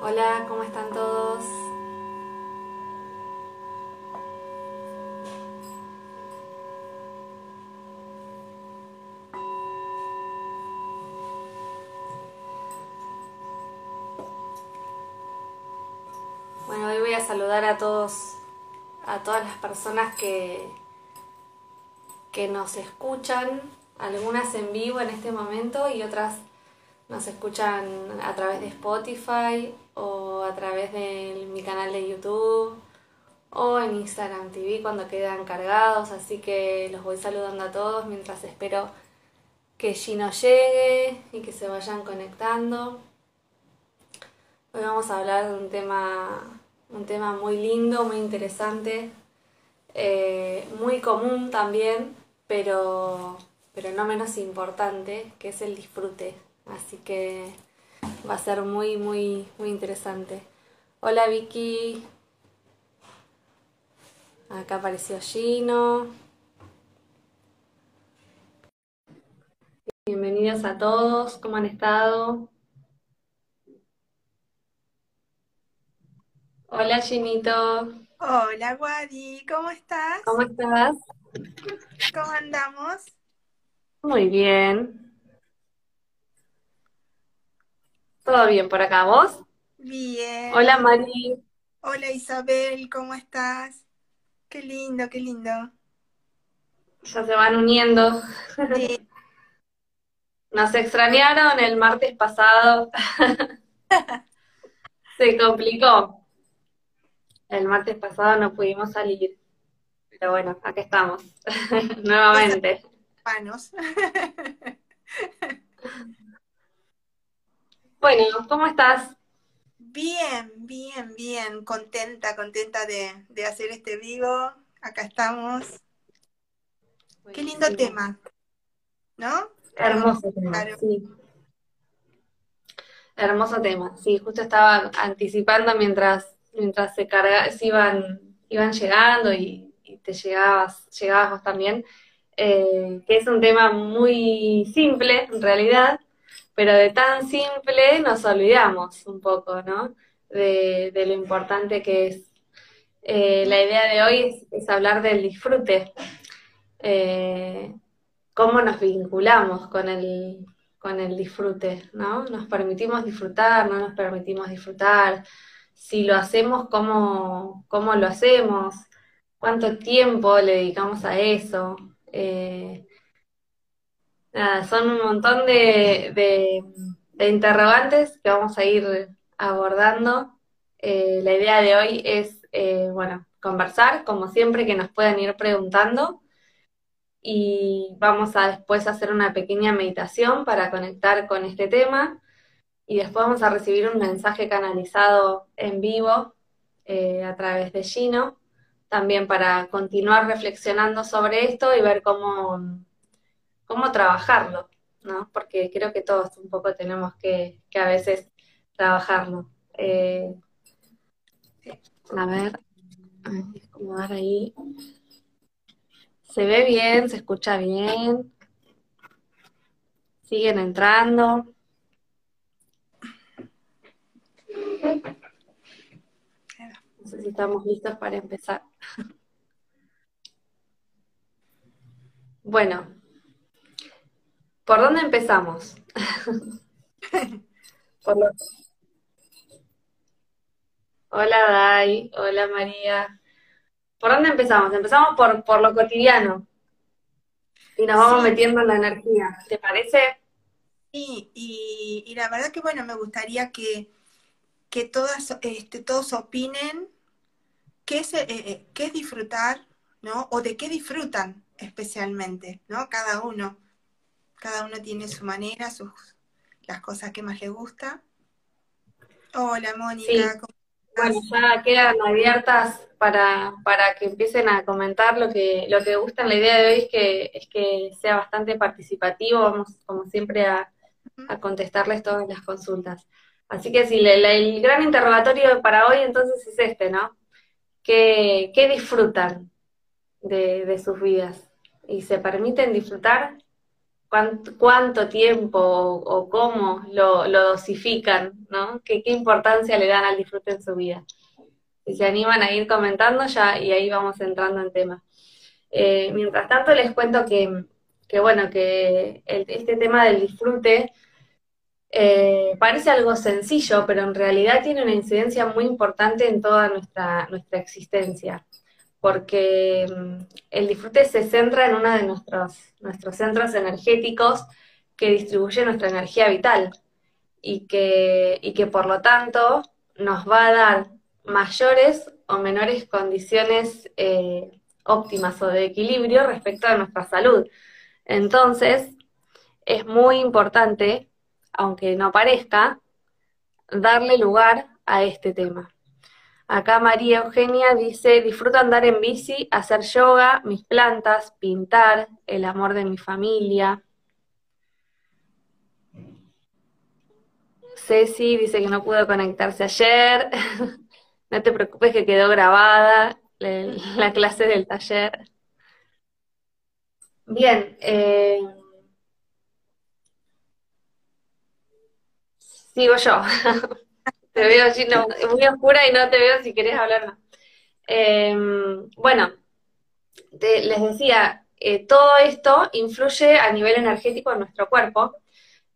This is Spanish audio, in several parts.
Hola, ¿cómo están todos? Bueno, hoy voy a saludar a todos, a todas las personas que, que nos escuchan, algunas en vivo en este momento y otras nos escuchan a través de Spotify o a través de mi canal de YouTube o en Instagram TV cuando quedan cargados, así que los voy saludando a todos mientras espero que Gino llegue y que se vayan conectando. Hoy vamos a hablar de un tema, un tema muy lindo, muy interesante, eh, muy común también, pero, pero no menos importante, que es el disfrute. Así que va a ser muy, muy, muy interesante. Hola Vicky. Acá apareció Gino. Bienvenidos a todos, ¿cómo han estado? Hola Ginito. Hola Wadi, ¿cómo estás? ¿Cómo estás? ¿Cómo andamos? Muy bien. ¿Todo bien por acá? ¿Vos? Bien. Hola Mari. Hola Isabel, ¿cómo estás? Qué lindo, qué lindo. Ya se van uniendo. Sí. Nos extrañaron el martes pasado. Se complicó. El martes pasado no pudimos salir. Pero bueno, acá estamos. Nuevamente. Panos. Bueno, ¿cómo estás? Bien, bien, bien. Contenta, contenta de, de hacer este vivo. Acá estamos. Qué lindo tema, ¿no? Hermoso tema, Claro. sí. Hermoso tema. Sí, justo estaba anticipando mientras, mientras se carga, se iban, iban llegando y, y te llegabas, llegabas vos también, eh, que es un tema muy simple en realidad, pero de tan simple nos olvidamos un poco, ¿no? De, lo importante que es. Eh, la idea de hoy es, es hablar del disfrute. Eh, cómo nos vinculamos con el, con el disfrute, ¿no? Nos permitimos disfrutar, no nos permitimos disfrutar, si lo hacemos, cómo, cómo lo hacemos, cuánto tiempo le dedicamos a eso. Eh, nada, son un montón de interrogantes que vamos a ir abordando. Eh, la idea de hoy es, eh, bueno, conversar, como siempre, que nos puedan ir preguntando y vamos a después hacer una pequeña meditación para conectar con este tema y después vamos a recibir un mensaje canalizado en vivo eh, a través de Gino, también para continuar reflexionando sobre esto y ver cómo, cómo trabajarlo, ¿no? Porque creo que todos un poco tenemos que, que a veces trabajarlo. Eh, a ver, acomodar ahí. Se ve bien, se escucha bien. Siguen entrando. No sé si estamos listos para empezar. Bueno, ¿por dónde empezamos? Por lo- Hola Dai, hola María. ¿Por dónde empezamos? Empezamos por, por lo cotidiano y nos vamos Sí. metiendo en la energía. ¿Te parece? Sí, y, y la verdad que bueno, me gustaría que, que todas, este, todos opinen qué es, eh, eh, qué es disfrutar, ¿no? O de qué disfrutan especialmente, ¿no? Cada uno. Cada uno tiene su manera, sus, las cosas que más le gusta. Hola, Sí. Mónica, ¿cómo Bueno, ya quedan abiertas para, para que empiecen a comentar lo que, lo que gustan. La idea de hoy es que, es que sea bastante participativo, vamos como siempre a, a contestarles todas las consultas. Así que sí, le- le- el gran interrogatorio para hoy entonces es este, ¿no? ¿Qué, qué disfrutan de, de sus vidas? ¿Y se permiten disfrutar? Cuánto, tiempo o, cómo lo, dosifican, ¿no? ¿Qué, ¿Qué importancia le dan al disfrute en su vida? Si se animan a ir comentando ya y ahí vamos entrando en tema. Eh, mientras tanto les cuento que, bueno, que este tema del disfrute eh, parece algo sencillo, pero en realidad tiene una incidencia muy importante en toda nuestra, nuestra existencia, porque mm, el disfrute se centra en uno de nuestros, nuestros centros energéticos que distribuye nuestra energía vital y que, y que por lo tanto nos va a dar mayores o menores condiciones eh, óptimas o de equilibrio respecto a nuestra salud. Entonces, es muy importante aunque no parezca, darle lugar a este tema. Acá María Eugenia dice, disfruto andar en bici, hacer yoga, mis plantas, pintar, el amor de mi familia. Ceci dice que no pudo conectarse ayer. no te preocupes que quedó grabada la clase del taller. Bien, eh, Digo yo. te veo así, muy oscura y no te veo si querés hablar más. Em, bueno, les decía, eh, todo esto influye a nivel energético en nuestro cuerpo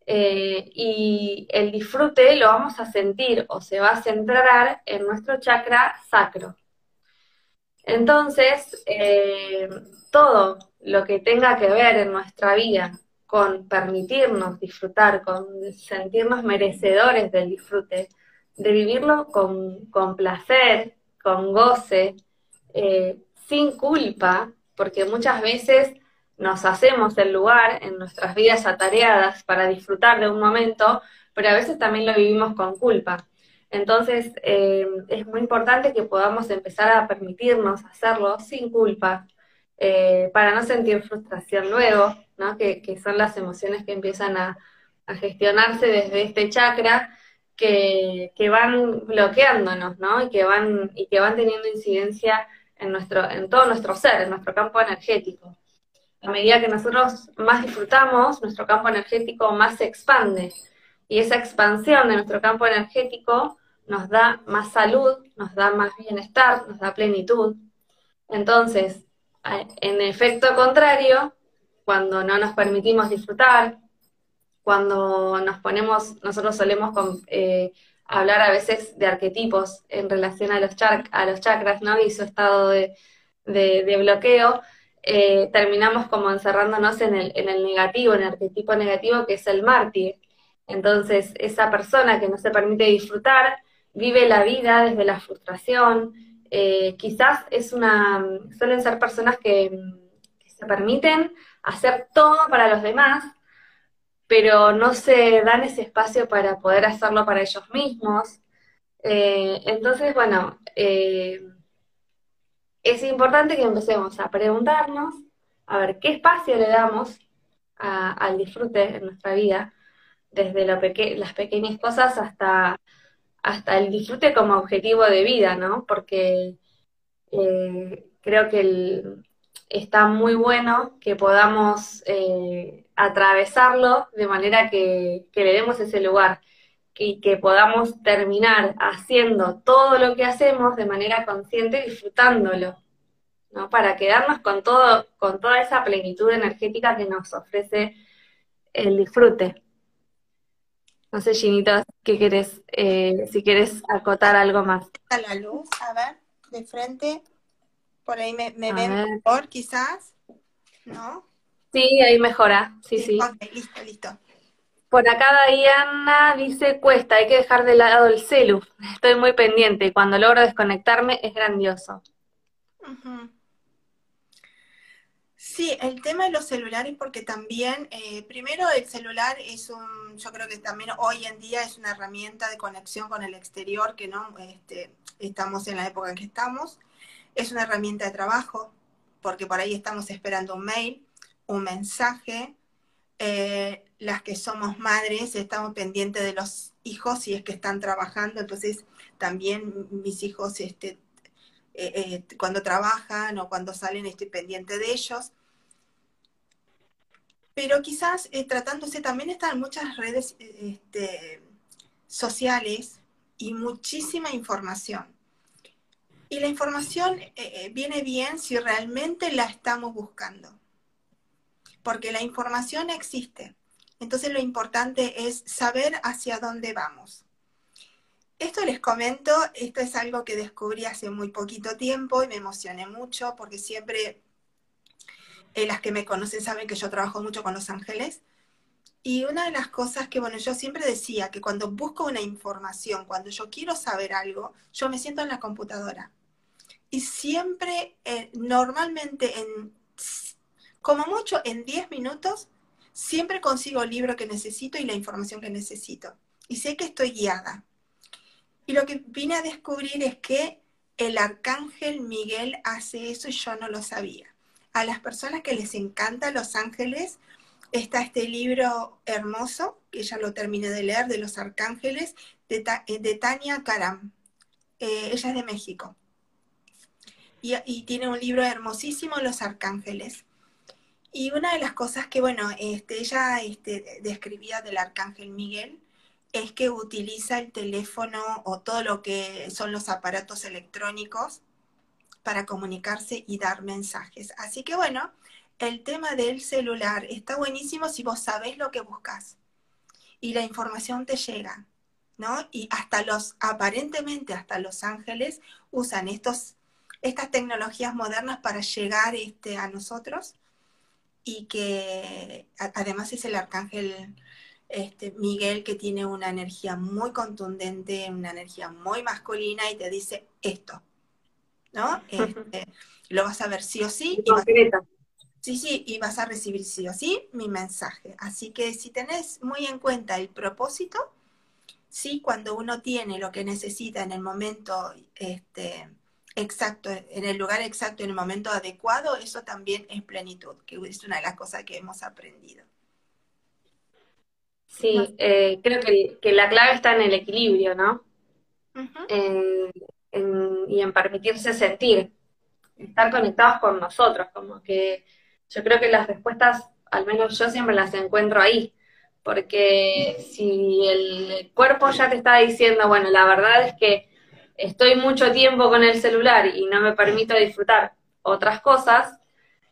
eh, y el disfrute lo vamos a sentir o se va a centrar en nuestro chakra sacro. Entonces, eh, todo lo que tenga que ver en nuestra vida con permitirnos disfrutar, con sentirnos merecedores del disfrute, de vivirlo con, placer, con goce, eh, sin culpa, porque muchas veces nos hacemos el lugar en nuestras vidas atareadas para disfrutar de un momento, pero a veces también lo vivimos con culpa. Entonces eh, es muy importante que podamos empezar a permitirnos hacerlo sin culpa, eh, para no sentir frustración luego, que, son las emociones que empiezan a, gestionarse desde este chakra, que, van bloqueándonos, ¿no? Y que van, y que van teniendo incidencia en, nuestro, en todo nuestro ser, en nuestro campo energético. A medida que nosotros más disfrutamos, nuestro campo energético más se expande. Y esa expansión de nuestro campo energético nos da más salud, nos da más bienestar, nos da plenitud. Entonces, en efecto contrario, cuando no nos permitimos disfrutar, cuando nos ponemos, nosotros solemos eh, hablar a veces de arquetipos en relación a los, a los chakras, ¿no? Y su estado de, bloqueo, eh, terminamos como encerrándonos en el, en el negativo, en el arquetipo negativo que es el mártir. Entonces, esa persona que no se permite disfrutar, vive la vida desde la frustración, eh, quizás es una, suelen ser personas que se permiten hacer todo para los demás, pero no se dan ese espacio para poder hacerlo para ellos mismos. Eh, entonces, bueno, eh, es importante que empecemos a preguntarnos, a ver qué espacio le damos al disfrute en nuestra vida, desde las pequeñas cosas hasta, hasta el disfrute como objetivo de vida, ¿no? Porque eh, creo que el, está muy bueno que podamos eh, atravesarlo de manera que, le demos ese lugar y que podamos terminar haciendo todo lo que hacemos de manera consciente, disfrutándolo, ¿no? Para quedarnos con todo, con toda esa plenitud energética que nos ofrece el disfrute. No sé, Ginito, ¿qué querés, eh, si quieres acotar algo más? A la luz, a ver, de frente. Por ahí me, me ven mejor, quizás, ¿no? Sí, ahí mejora, sí, sí. listo, listo. Por acá Diana dice, cuesta, hay que dejar de lado el celu. Estoy muy pendiente, cuando logro desconectarme es grandioso. Sí, el tema de los celulares, porque también, eh, primero el celular es un, yo creo que también hoy en día es una herramienta de conexión con el exterior, que no, este, estamos en la época en que estamos. Es una herramienta de trabajo, porque por ahí estamos esperando un mail, un mensaje. Eh, las que somos madres estamos pendientes de los hijos si es que están trabajando, entonces también mis hijos este, eh, eh, cuando trabajan o cuando salen estoy pendiente de ellos. pero quizás tratándose, también están muchas redes este, sociales y muchísima información. Y la información eh, eh, viene bien si realmente la estamos buscando, porque la información existe. Entonces lo importante es saber hacia dónde vamos. Esto les comento, esto es algo que descubrí hace muy poquito tiempo y me emocioné mucho porque siempre eh, las que me conocen saben que yo trabajo mucho con los ángeles. Y una de las cosas que, bueno, yo siempre decía que cuando busco una información, cuando yo quiero saber algo, yo me siento en la computadora. Y siempre, eh, normalmente, en, como mucho en 10 minutos, siempre consigo el libro que necesito y la información que necesito. Y sé que estoy guiada. Y lo que vine a descubrir es que el arcángel Miguel hace eso y yo no lo sabía. A las personas que les encantan los ángeles, está este libro hermoso, que ya lo terminé de leer, de los arcángeles, de, eh, Tania Karam. Eh, ella es de México. Y, tiene un libro hermosísimo, Los Arcángeles. Y una de las cosas que, bueno, este, ella este, describía del arcángel Miguel es que utiliza el teléfono o todo lo que son los aparatos electrónicos para comunicarse y dar mensajes. Así que bueno, el tema del celular está buenísimo si vos sabés lo que buscas y la información te llega, ¿no? Y hasta los, aparentemente hasta los ángeles usan estos, estas tecnologías modernas para llegar este, a nosotros y que además es el arcángel este, Miguel que tiene una energía muy contundente, una energía muy masculina y te dice esto, ¿no? Este, lo vas a ver sí o sí. Y sí, sí, y vas a recibir sí o sí mi mensaje. Así que si tenés muy en cuenta el propósito, sí, cuando uno tiene lo que necesita en el momento este, exacto, en el lugar exacto, en el momento adecuado, eso también es plenitud, que es una de las cosas que hemos aprendido. Sí, eh, creo que, la clave está en el equilibrio, ¿no? y en permitirse sentir, estar conectados con nosotros, como que yo creo que las respuestas, al menos yo siempre las encuentro ahí, porque si el cuerpo ya te está diciendo, bueno, la verdad es que estoy mucho tiempo con el celular y no me permito disfrutar otras cosas,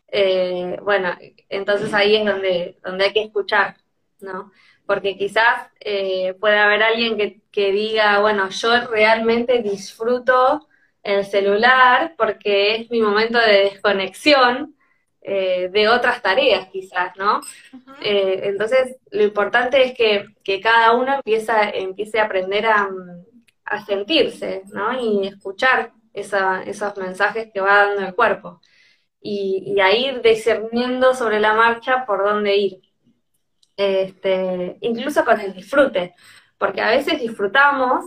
eh, bueno, entonces ahí es donde, donde hay que escuchar, ¿no? porque quizás eh, puede haber alguien que, diga, bueno, yo realmente disfruto el celular porque es mi momento de desconexión eh, de otras tareas quizás, ¿no? Eh, entonces, lo importante es que, cada uno empieza, empiece a aprender a, sentirse, ¿no? Y escuchar esos mensajes que va dando el cuerpo. Y, y a ir discerniendo sobre la marcha por dónde ir este, incluso con el disfrute, porque a veces disfrutamos,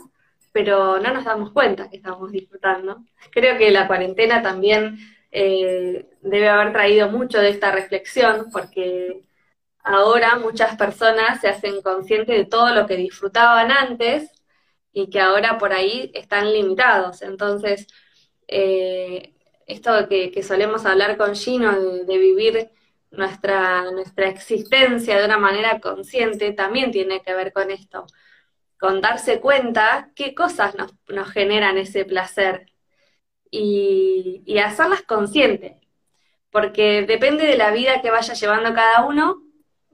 pero no nos damos cuenta que estamos disfrutando. Creo que la cuarentena también eh, debe haber traído mucho de esta reflexión, porque ahora muchas personas se hacen conscientes de todo lo que disfrutaban antes y que ahora por ahí están limitados. Entonces, eh, esto que, que, solemos hablar con Gino de vivir nuestra, nuestra existencia de una manera consciente también tiene que ver con esto, con darse cuenta qué cosas nos, nos generan ese placer y, y, hacerlas conscientes, porque depende de la vida que vaya llevando cada uno,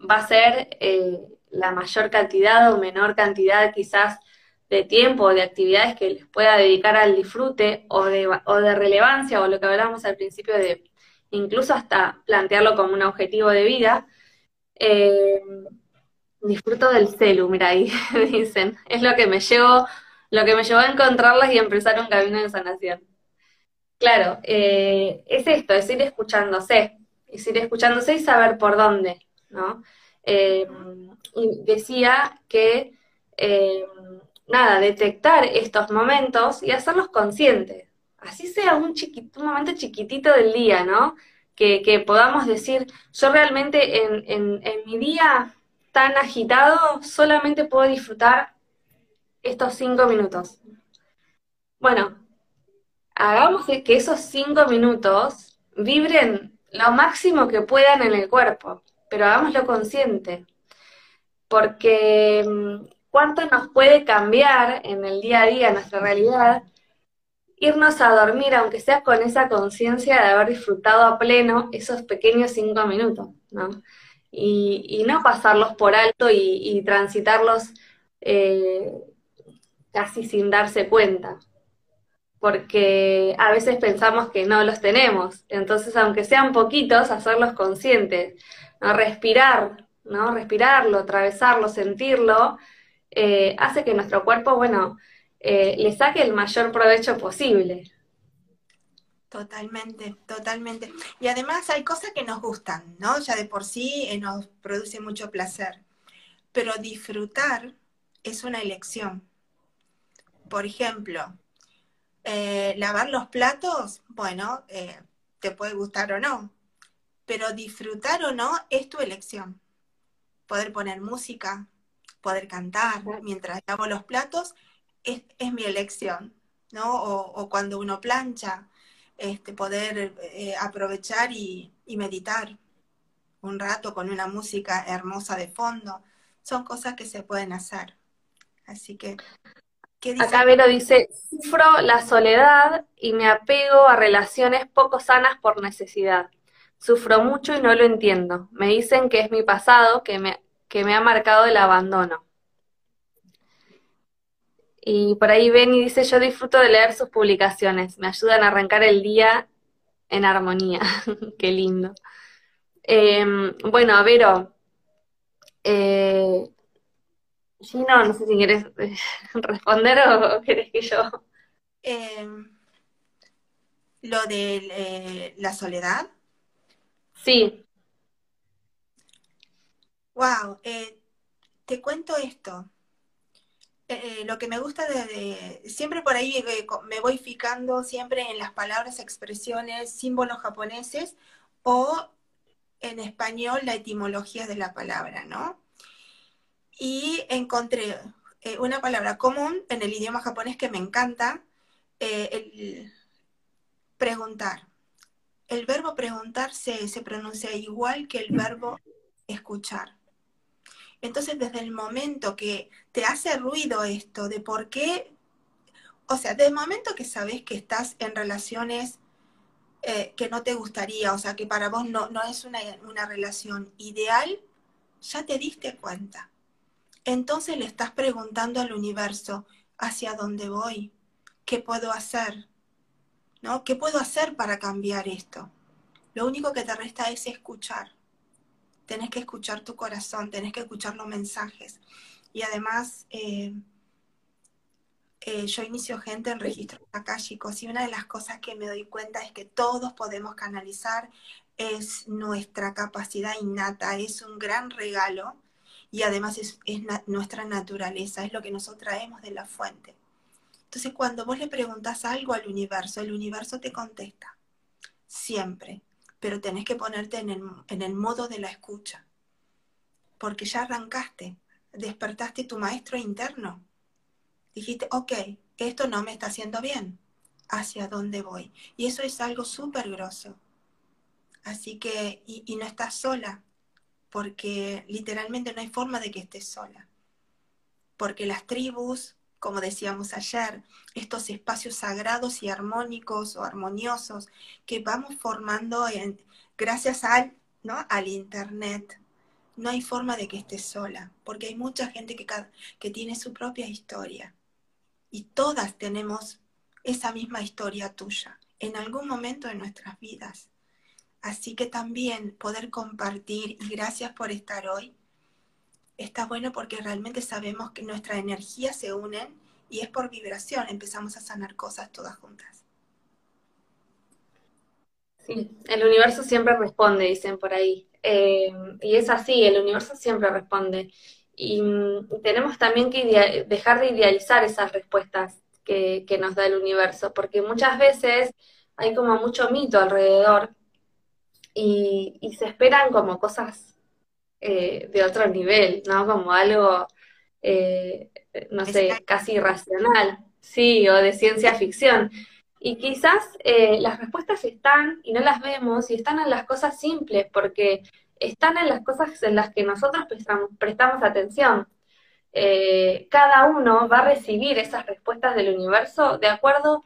va a ser eh, la mayor cantidad o menor cantidad quizás de tiempo o de actividades que les pueda dedicar al disfrute o de, o de relevancia o lo que hablamos al principio de incluso hasta plantearlo como un objetivo de vida. Eh, disfruto del celu, mira ahí dicen, es lo que me llevó, lo que me llevó a encontrarlas y empezar un camino de sanación. Claro, eh, es esto, es ir escuchándose, es ir escuchándose y saber por dónde, ¿no? Eh, y decía que, nada, detectar estos momentos y hacerlos conscientes, así sea un, chiquito, un momento chiquitito del día, ¿no? Que, podamos decir, yo realmente en, mi día tan agitado solamente puedo disfrutar estos cinco minutos. Bueno, hagamos que esos cinco minutos vibren lo máximo que puedan en el cuerpo, pero hagámoslo consciente, porque mm, cuánto nos puede cambiar en el día a día nuestra realidad irnos a dormir, aunque sea con esa conciencia de haber disfrutado a pleno esos pequeños cinco minutos, ¿no? Y, no pasarlos por alto y, transitarlos eh, casi sin darse cuenta, porque a veces pensamos que no los tenemos, entonces aunque sean poquitos, hacerlos conscientes, ¿no? respirar, ¿no? respirarlo, atravesarlo, sentirlo, eh, hace que nuestro cuerpo, bueno, eh, le saque el mayor provecho posible. Totalmente, totalmente. Y además hay cosas que nos gustan, ¿no? Ya de por sí eh, nos produce mucho placer. Pero disfrutar es una elección. Por ejemplo, lavar los platos, bueno, te puede gustar o no, pero disfrutar o no es tu elección. Poder poner música, poder cantar mientras lavo los platos es, mi elección, ¿no? O, cuando uno plancha, este, poder eh, aprovechar y, meditar un rato con una música hermosa de fondo, son cosas que se pueden hacer. Así que... Acá Vero dice, sufro la soledad y me apego a relaciones poco sanas por necesidad. Sufro mucho y no lo entiendo. Me dicen que es mi pasado que me, que me ha marcado el abandono. Y por ahí ven y dice, yo disfruto de leer sus publicaciones, me ayudan a arrancar el día en armonía. Qué lindo. Em, bueno, Vero, eh, no, no sé si quieres eh, responder o querés que yo... Em, lo de eh, la soledad. Sí. Wow, te cuento esto. Eh, lo que me gusta de, siempre por ahí eh, me voy fijando siempre en las palabras, expresiones, símbolos japoneses o en español la etimología de la palabra, ¿no? Y encontré eh, una palabra común en el idioma japonés que me encanta, el preguntar. El verbo preguntar se pronuncia igual que el verbo escuchar. Entonces, desde el momento que te hace ruido esto de por qué, o sea, desde el momento que sabes que estás en relaciones eh, que no te gustaría, o sea, que para vos no, no es una, una relación ideal, ya te diste cuenta. Entonces le estás preguntando al universo, ¿hacia dónde voy? ¿Qué puedo hacer? ¿No? ¿Qué puedo hacer para cambiar esto? Lo único que te resta es escuchar tenés que escuchar tu corazón, tenés que escuchar los mensajes. Y además, eh, eh, yo inicio gente en registros chicos, y una de las cosas que me doy cuenta es que todos podemos canalizar, es nuestra capacidad innata, es un gran regalo y además es, es nuestra naturaleza, es lo que nosotros traemos de la fuente. Entonces, cuando vos le preguntas algo al universo, el universo te contesta, siempre pero tenés que ponerte en el, modo de la escucha, porque ya arrancaste, despertaste tu maestro interno. Dijiste, ok, esto no me está haciendo bien, ¿hacia dónde voy? Y eso es algo súper grosso. Así que, y, y no estás sola, porque literalmente no hay forma de que estés sola. Porque las tribus, como decíamos ayer, estos espacios sagrados y armónicos o armoniosos que vamos formando gracias al, ¿no? al Internet. No hay forma de que estés sola, porque hay mucha gente que, que tiene su propia historia. Y todas tenemos esa misma historia tuya en algún momento de nuestras vidas. Así que también poder compartir, y gracias por estar hoy, está bueno porque realmente sabemos que nuestras energías se unen y es por vibración, empezamos a sanar cosas todas juntas. Sí, el universo siempre responde, dicen por ahí. Eh, y es así, el universo siempre responde. Y mm, tenemos también que dejar de idealizar esas respuestas que, nos da el universo, porque muchas veces hay como mucho mito alrededor y se esperan como cosas eh, de otro nivel, ¿no? Como algo, eh, no sé, casi irracional, sí, o de ciencia ficción. Y quizás eh, las respuestas están y no las vemos y están en las cosas simples, porque están en las cosas en las que nosotros prestamos, atención. Eh, cada uno va a recibir esas respuestas del universo de acuerdo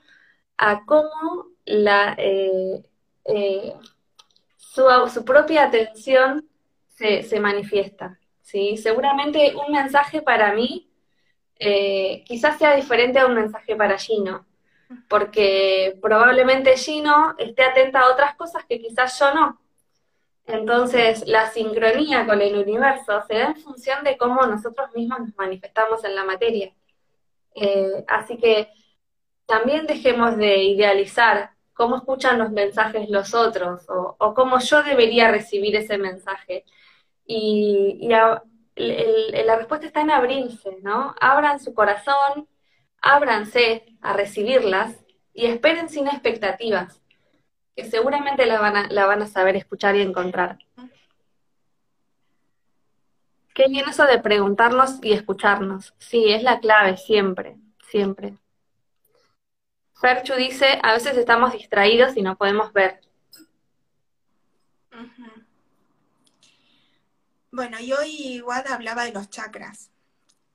a cómo la, eh, su, propia atención se, manifiesta. ¿sí? Seguramente un mensaje para mí quizás sea diferente a un mensaje para Gino, porque probablemente Gino esté atenta a otras cosas que quizás yo no. Entonces, la sincronía con el universo se da en función de cómo nosotros mismos nos manifestamos en la materia. Eh, así que también dejemos de idealizar cómo escuchan los mensajes los otros o, cómo yo debería recibir ese mensaje. Y, la respuesta está en abrirse, ¿no? Abran su corazón, ábranse a recibirlas y esperen sin expectativas que seguramente la van a, la van a saber escuchar y encontrar. Qué bien eso de preguntarnos y escucharnos. Sí, es la clave, siempre, siempre. Ferchu dice, a veces estamos distraídos y no podemos ver. Bueno, y hoy Wada hablaba de los chakras.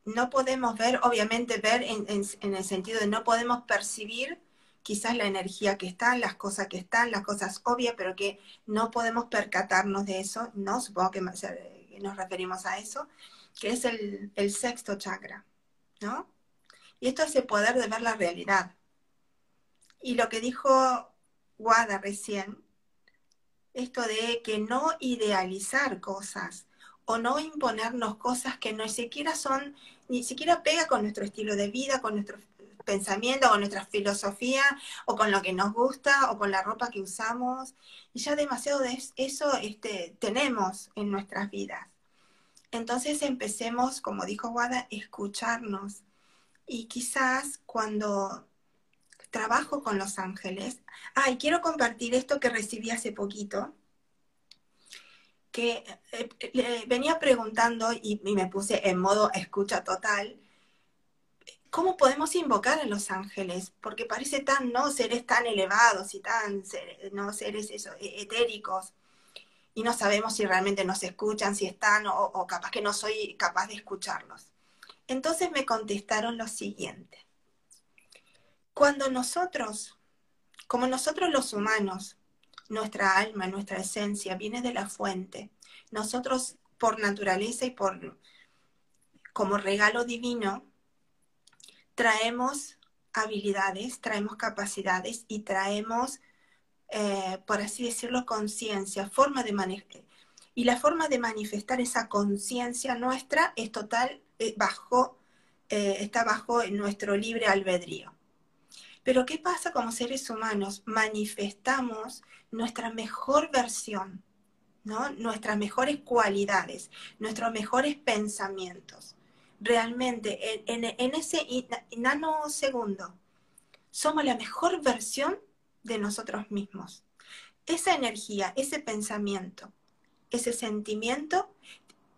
No podemos ver, obviamente ver en el sentido de no podemos percibir quizás la energía que está, las cosas que están, las cosas obvias, pero que no podemos percatarnos de eso, ¿no? Supongo que nos referimos a eso, que es el, sexto chakra, ¿no? Y esto es el poder de ver la realidad. Y lo que dijo Wada recién, esto de que no idealizar cosas o no imponernos cosas que no siquiera son, ni siquiera pega con nuestro estilo de vida, con nuestro pensamiento, con nuestra filosofía, o con lo que nos gusta, o con la ropa que usamos. Y ya demasiado de eso este, tenemos en nuestras vidas. Entonces empecemos, como dijo Wada, escucharnos. Y quizás cuando trabajo con los ángeles, ay, quiero compartir esto que recibí hace poquito, que eh, venía preguntando y, me puse en modo escucha total, ¿cómo podemos invocar a los ángeles? Porque parece tan, ¿no? Seres tan elevados y tan, ¿no? Seres eso, e-, etéricos. Y no sabemos si realmente nos escuchan, si están o, o capaz que no soy capaz de escucharlos. Entonces me contestaron lo siguiente. Cuando nosotros, como nosotros los humanos, nuestra alma, nuestra esencia viene de la fuente, nosotros por naturaleza y por como regalo divino traemos habilidades, traemos capacidades y traemos, eh, por así decirlo, conciencia, forma de manejar. Y la forma de manifestar esa conciencia nuestra es total, eh, bajo, eh, está bajo nuestro libre albedrío. Pero ¿qué pasa como seres humanos? Manifestamos nuestra mejor versión, ¿no? nuestras mejores cualidades, nuestros mejores pensamientos realmente en, ese nanosegundo somos la mejor versión de nosotros mismos. Esa energía, ese pensamiento, ese sentimiento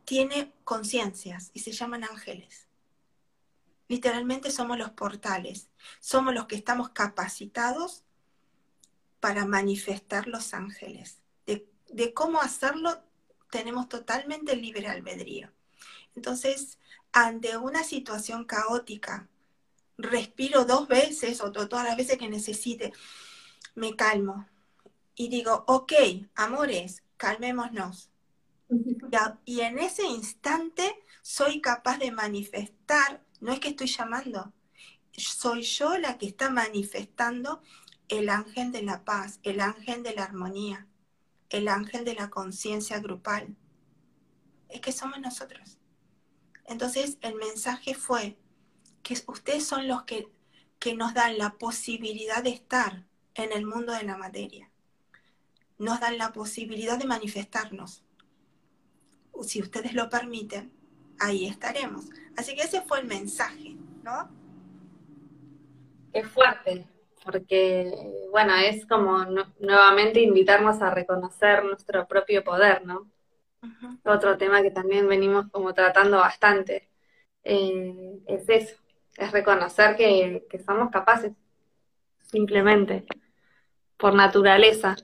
tiene conciencias y se llaman ángeles. Literalmente somos los portales, somos los que estamos capacitados para manifestar los ángeles. De, de cómo hacerlo tenemos totalmente libre albedrío. Entonces, ante una situación caótica, respiro dos veces o todas las veces que necesite, me calmo y digo, ok, amores, calmémonos. Y, en ese instante soy capaz de manifestar, no es que estoy llamando, soy yo la que está manifestando el ángel de la paz, el ángel de la armonía, el ángel de la conciencia grupal. Es que somos nosotros. Entonces el mensaje fue que ustedes son los que, nos dan la posibilidad de estar en el mundo de la materia. Nos dan la posibilidad de manifestarnos. Si ustedes lo permiten, ahí estaremos. Así que ese fue el mensaje, ¿no? Es fuerte, porque, bueno, es como nuevamente invitarnos a reconocer nuestro propio poder, ¿no? Otro tema que también venimos como tratando bastante eh, es eso, es reconocer que, somos capaces, simplemente, por naturaleza.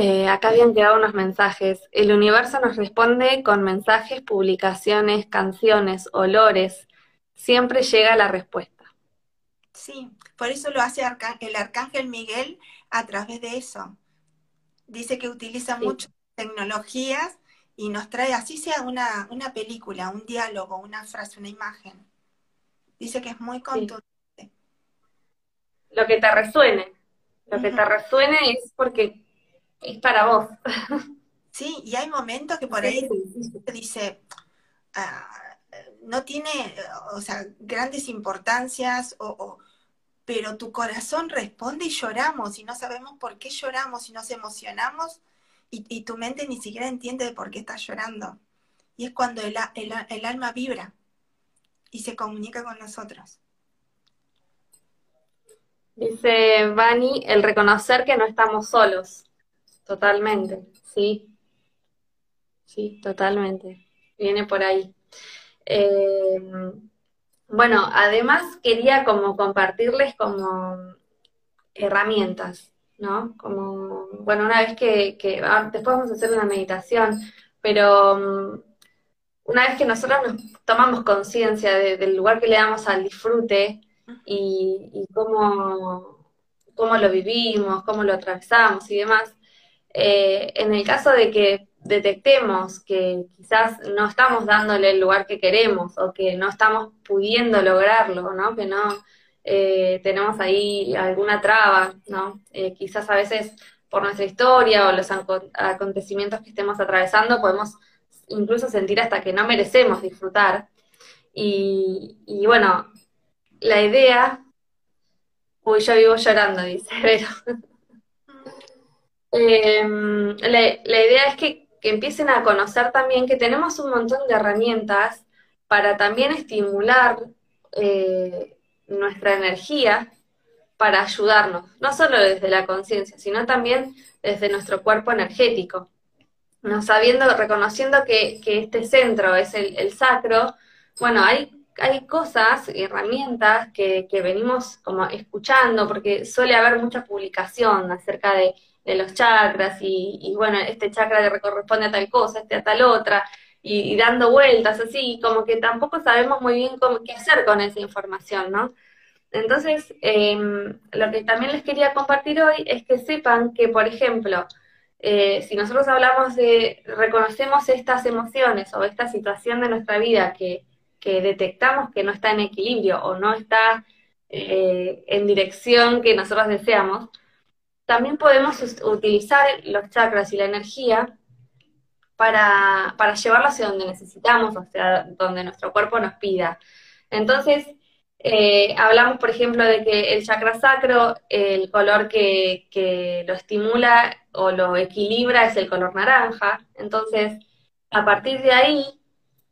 Eh, acá habían quedado unos mensajes. El universo nos responde con mensajes, publicaciones, canciones, olores. Siempre llega la respuesta. Sí, por eso lo hace el arcángel Miguel a través de eso. Dice que utiliza muchas tecnologías y nos trae, así sea una, una, película, un diálogo, una frase, una imagen. Dice que es muy contundente. Lo que te resuene. Lo que te resuene es porque es para vos. Sí, y hay momentos que por ahí dice, ah, no tiene, o sea, grandes importancias, o, pero tu corazón responde y lloramos, y no sabemos por qué lloramos y nos emocionamos, y, tu mente ni siquiera entiende de por qué estás llorando. Y es cuando el, el alma vibra y se comunica con nosotros. Dice Vani, el reconocer que no estamos solos. Totalmente, sí. Sí, totalmente. Viene por ahí. Eh, bueno, además quería como compartirles como herramientas, ¿no? Como, bueno, una vez que, que después vamos a hacer una meditación, pero mm, una vez que nosotros nos tomamos conciencia del lugar que le damos al disfrute y, y cómo, cómo lo vivimos, cómo lo atravesamos y demás, eh, en el caso de que detectemos que quizás no estamos dándole el lugar que queremos o que no estamos pudiendo lograrlo, ¿no? Que no eh, tenemos ahí alguna traba, ¿no? Eh, quizás a veces por nuestra historia o los acontecimientos que estemos atravesando podemos incluso sentir hasta que no merecemos disfrutar. Y, bueno, la idea, uy, yo vivo llorando, dice, Em, la, idea es que, empiecen a conocer también que tenemos un montón de herramientas para también estimular eh, nuestra energía para ayudarnos, no solo desde la conciencia, sino también desde nuestro cuerpo energético. No sabiendo, reconociendo que, este centro es el, sacro, bueno, hay, hay cosas, herramientas que, que venimos como escuchando, porque suele haber mucha publicación acerca de de los chakras y, bueno, este chakra le corresponde a tal cosa, este a tal otra, y, dando vueltas así, como que tampoco sabemos muy bien cómo, qué hacer con esa información, ¿no? Entonces, em, lo que también les quería compartir hoy es que sepan que, por ejemplo, eh, si nosotros hablamos de, reconocemos estas emociones o esta situación de nuestra vida que, que detectamos que no está en equilibrio o no está eh, en dirección que nosotros deseamos, también podemos utilizar los chakras y la energía para, para hacia donde necesitamos, o sea, donde nuestro cuerpo nos pida. Entonces, eh, hablamos, por ejemplo, de que el chakra sacro, el color que, lo estimula o lo equilibra es el color naranja. Entonces, a partir de ahí,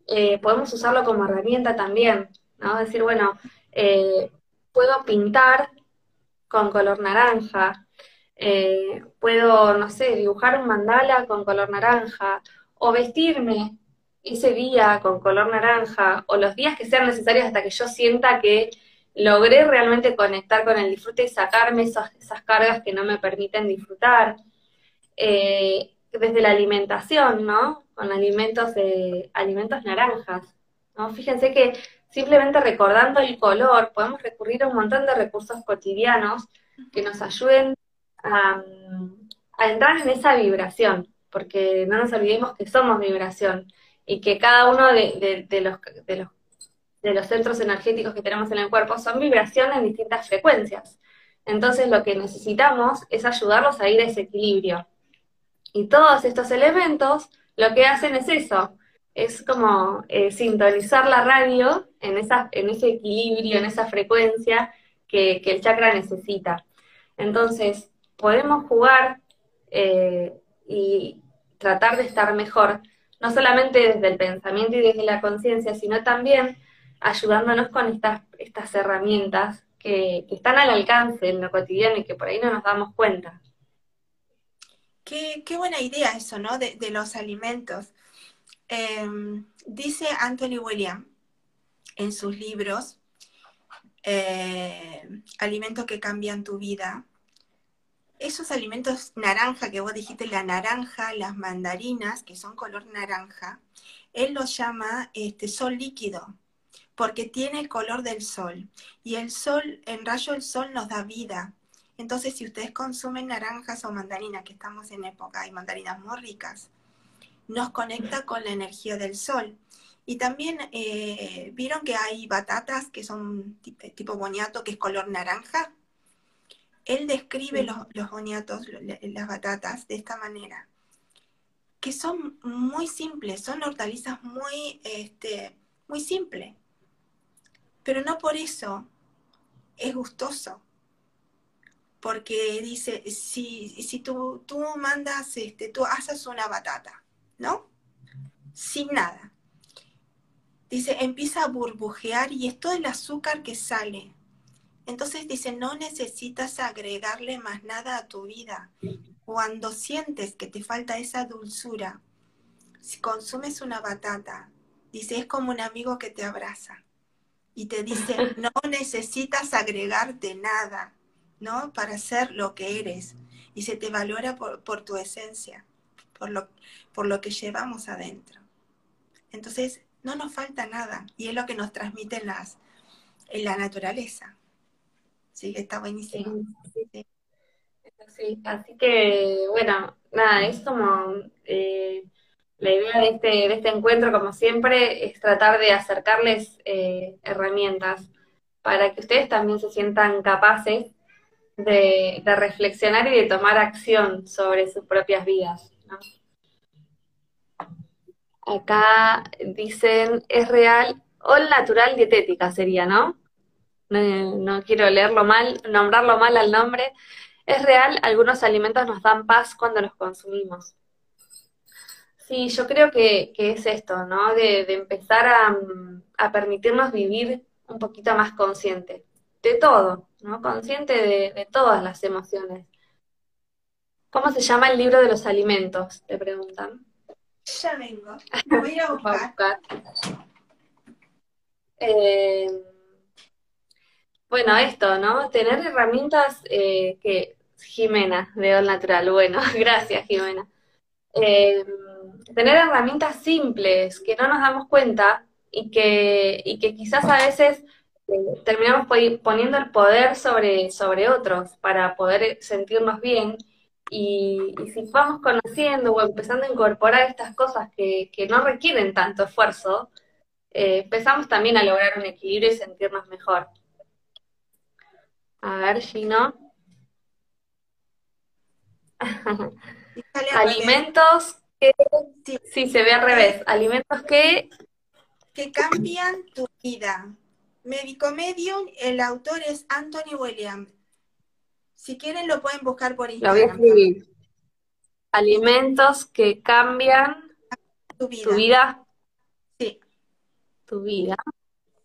eh, podemos usarlo como herramienta también, ¿no? Decir, bueno, eh, puedo pintar con color naranja, eh, puedo, no sé, dibujar un mandala con color naranja, o vestirme ese día con color naranja, o los días que sean necesarios hasta que yo sienta que logré realmente conectar con el disfrute y sacarme esas, cargas que no me permiten disfrutar. Eh, desde la alimentación, ¿no? Con alimentos, de alimentos naranjas, ¿no? Fíjense que simplemente recordando el color podemos recurrir a un montón de recursos cotidianos que nos ayuden a, entrar en esa vibración, porque no nos olvidemos que somos vibración y que cada uno de, los, de, los, de los centros energéticos que tenemos en el cuerpo son vibración en distintas frecuencias. Entonces lo que necesitamos es ayudarlos a ir a ese equilibrio. Y todos estos elementos lo que hacen es eso, es como eh, sintonizar la radio en, esa, en ese equilibrio, en esa frecuencia que, que el chakra necesita. Entonces, podemos jugar eh, y tratar de estar mejor, no solamente desde el pensamiento y desde la conciencia, sino también ayudándonos con estas, estas herramientas que, están al alcance en lo cotidiano y que por ahí no nos damos cuenta. Qué, buena idea eso, ¿no? De, los alimentos. Em, dice Anthony William en sus libros, eh, Alimentos que cambian tu vida, esos alimentos naranja que vos dijiste, la naranja, las mandarinas, que son color naranja, él los llama este, sol líquido, porque tiene el color del sol. Y el sol, el rayo del sol nos da vida. Entonces, si ustedes consumen naranjas o mandarinas, que estamos en época, hay mandarinas muy ricas, nos conecta con la energía del sol. Y también eh, vieron que hay batatas que son tipo boniato, que es color naranja. Él describe los, los boniatos, las batatas, de esta manera, que son muy simples, son hortalizas muy, este, muy simples, pero no por eso es gustoso, porque dice, si, si tú, tú mandas, este, tú haces una batata, ¿no? Sin nada. Dice, empieza a burbujear y es todo el azúcar que sale entonces dice, no necesitas agregarle más nada a tu vida. Cuando sientes que te falta esa dulzura, si consumes una batata, dice, es como un amigo que te abraza y te dice, no necesitas agregarte nada, ¿no? Para ser lo que eres. Y se te valora por, tu esencia, por lo, por lo que llevamos adentro. Entonces, no nos falta nada y es lo que nos transmite las, en la naturaleza. Sí, está buenísimo. Sí, así que, bueno, nada, es como eh, la idea de este, de este encuentro, como siempre, es tratar de acercarles eh, herramientas para que ustedes también se sientan capaces de, reflexionar y de tomar acción sobre sus propias vidas. Acá dicen, es real, o natural dietética sería, ¿no? No, quiero leerlo mal, nombrarlo mal al nombre, es real, algunos alimentos nos dan paz cuando los consumimos. Sí, yo creo que, es esto, ¿no? De, empezar a, permitirnos vivir un poquito más consciente de todo, ¿no? Consciente de, todas las emociones. ¿Cómo se llama el libro de los alimentos? Te preguntan. Ya vengo. voy a buscar. Eh, bueno, esto, ¿no? Tener herramientas eh, que... Jimena, All Natural, bueno, gracias Jimena. Eh, tener herramientas simples que no nos damos cuenta y que, y que quizás a veces eh, terminamos poniendo el poder sobre, sobre otros para poder sentirnos bien. Y, si vamos conociendo o empezando a incorporar estas cosas que, que no requieren tanto esfuerzo, empezamos también a lograr un equilibrio y sentirnos mejor. A ver, si no. Alimentos que... Sí. se ve al revés. Alimentos que... Que cambian tu vida. Médico Medium, el autor es Anthony Williams. Si quieren lo pueden buscar por Instagram. Lo voy a escribir. Alimentos que cambian tu vida. ¿Tu vida? Sí. Tu vida.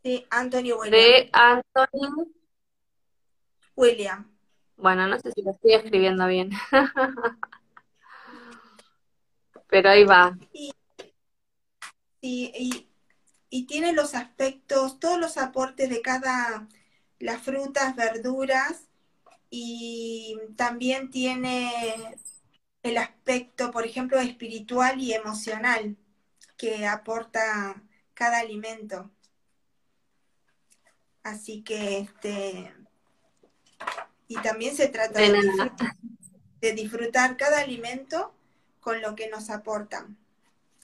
Sí, Anthony Williams. De Anthony William. Bueno, no sé si lo estoy escribiendo bien. Pero ahí va. Y, y, tiene los aspectos, todos los aportes de cada, las frutas, verduras, y también tiene el aspecto, por ejemplo, espiritual y emocional que aporta cada alimento. Así que este y también se trata de, disfrutar, cada alimento con lo que nos aportan.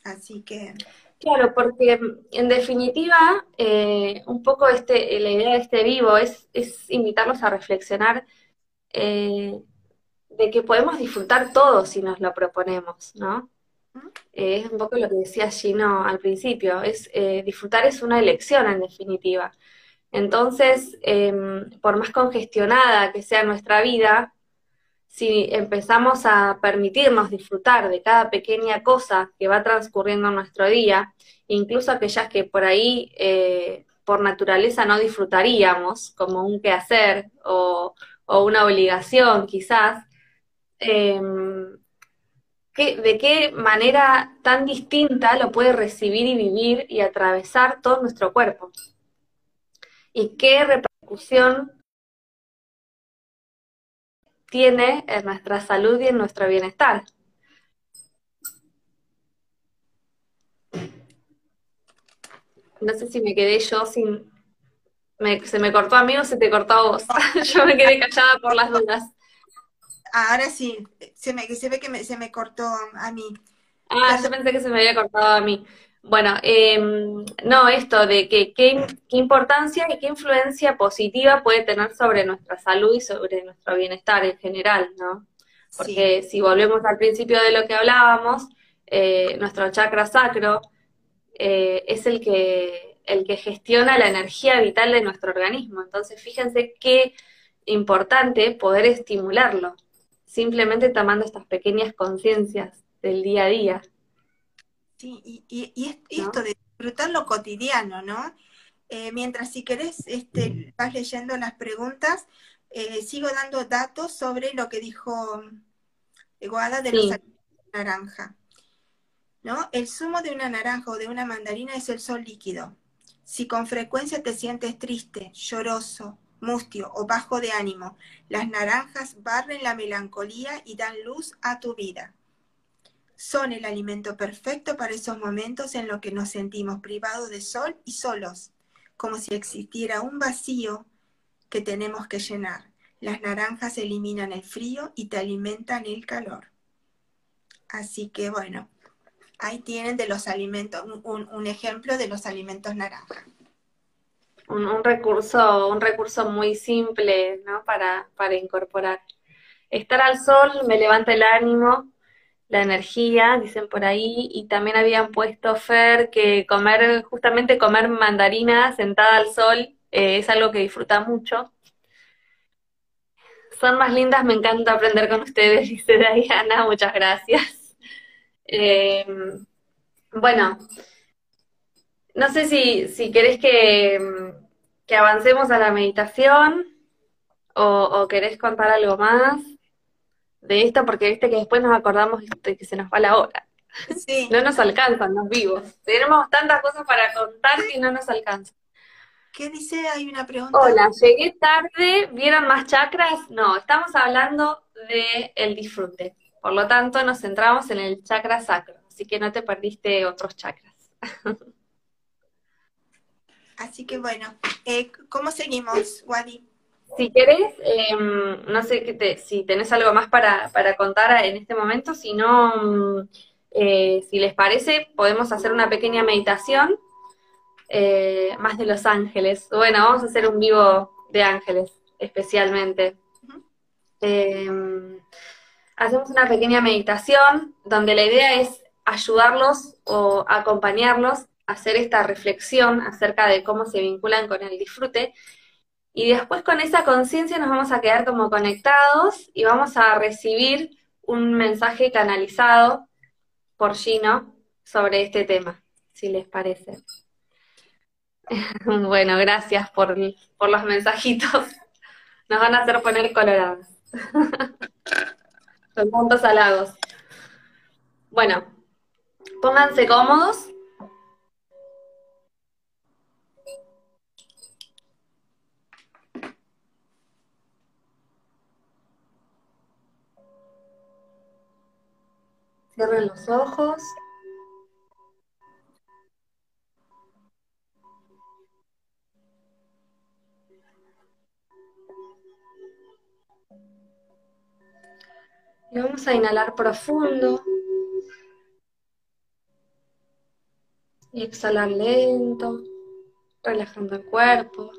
Así que... Claro, porque en definitiva, eh, un poco este, la idea de este vivo es, es invitarnos a reflexionar eh, de que podemos disfrutar todo si nos lo proponemos, ¿no? Eh, es un poco lo que decía Gino al principio, es disfrutar es una elección en definitiva. Entonces, em, por más congestionada que sea nuestra vida, si empezamos a permitirnos disfrutar de cada pequeña cosa que va transcurriendo en nuestro día, incluso aquellas que por ahí eh, por naturaleza no disfrutaríamos, como un quehacer o, o una obligación quizás, em, ¿de qué manera tan distinta lo puede recibir y vivir y atravesar todo nuestro cuerpo? Y qué repercusión tiene en nuestra salud y en nuestro bienestar. No sé si me quedé yo sin... se me cortó a mí o se te cortó a vos. yo me quedé callada por las dudas. Ahora sí, se, me, se ve que se me cortó a mí. Ah, yo pensé que se me había cortado a mí. Bueno, em, no, esto de que qué, importancia y qué influencia positiva puede tener sobre nuestra salud y sobre nuestro bienestar en general, ¿no? Porque si volvemos al principio de lo que hablábamos, eh, nuestro chakra sacro eh, es el que, el que gestiona la energía vital de nuestro organismo. Entonces, fíjense qué importante poder estimularlo, simplemente tomando estas pequeñas conciencias del día a día. Sí, y, esto de disfrutar lo cotidiano, ¿no? Eh, mientras si querés, este, vas leyendo las preguntas, eh, sigo dando datos sobre lo que dijo Guada de los naranja. ¿no? El zumo de una naranja o de una mandarina es el sol líquido. Si con frecuencia te sientes triste, lloroso, mustio o bajo de ánimo, las naranjas barren la melancolía y dan luz a tu vida. Son el alimento perfecto para esos momentos en los que nos sentimos privados de sol y solos, como si existiera un vacío que tenemos que llenar. Las naranjas eliminan el frío y te alimentan el calor. Así que bueno, ahí tienen de los alimentos, un, ejemplo de los alimentos naranjas. Un, recurso, un recurso muy simple, ¿no? Para, para incorporar. Estar al sol me levanta el ánimo, la energía, dicen por ahí, y también habían puesto Fer que comer, justamente comer mandarina sentada al sol eh, es algo que disfruta mucho. Son más lindas, me encanta aprender con ustedes, dice Diana, muchas gracias. Em, bueno, no sé si, si querés que, que avancemos a la meditación o, o querés contar algo más de esto, porque viste que después nos acordamos de que se nos va la hora. Sí. No nos alcanzan los vivos. Tenemos tantas cosas para contar que no nos alcanzan. ¿Qué dice? Hay una pregunta. Hola, llegué tarde. ¿Vieron más chakras? No, estamos hablando de el disfrute. Por lo tanto, nos centramos en el chakra sacro. Así que no te perdiste otros chakras. Así que bueno, eh, ¿cómo seguimos, Wadi? Si querés, em, no sé te, si tenés algo más para, contar en este momento, si no, mm, eh, si les parece, podemos hacer una pequeña meditación eh, más de los ángeles. Bueno, vamos a hacer un vivo de ángeles especialmente. Em, hacemos una pequeña meditación donde la idea es ayudarlos o acompañarlos a hacer esta reflexión acerca de cómo se vinculan con el disfrute y después con esa conciencia nos vamos a quedar como conectados y vamos a recibir un mensaje canalizado por Gino sobre este tema, si les parece. bueno, gracias por, los mensajitos. Nos van a hacer poner colorados. Son puntos halagos. Bueno, pónganse cómodos Cierren los ojos. Y vamos a inhalar profundo. Y exhalar lento, relajando el cuerpo,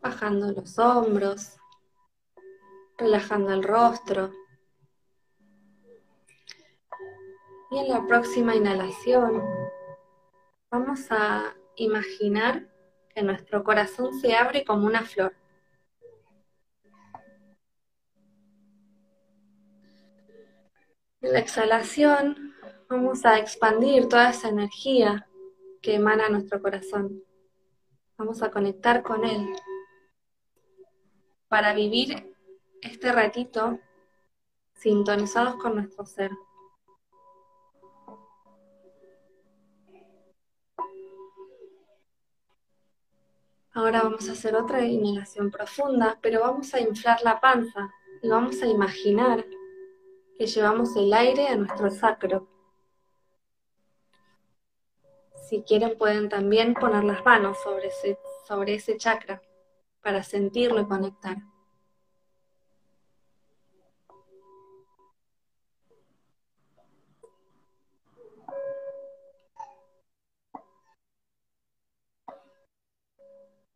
bajando los hombros, relajando el rostro. Y en la próxima inhalación vamos a imaginar que nuestro corazón se abre como una flor. En la exhalación vamos a expandir toda esa energía que emana nuestro corazón. Vamos a conectar con él para vivir este ratito sintonizados con nuestro ser. Ahora vamos a hacer otra inhalación profunda, pero vamos a inflar la panza, y vamos a imaginar que llevamos el aire a nuestro sacro. Si quieren pueden también poner las manos sobre ese, sobre ese chakra para sentirlo y conectar.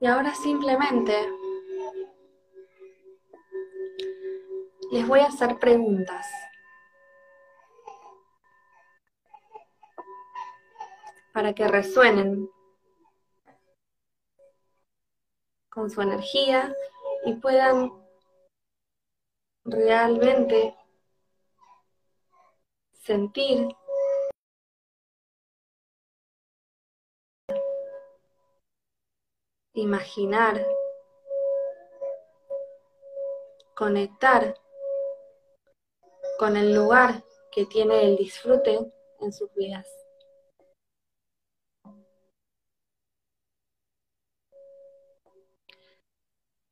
Y ahora simplemente les voy a hacer preguntas. Para que resuenen con su energía y puedan realmente sentir imaginar, conectar con el lugar que tiene el disfrute en sus vidas.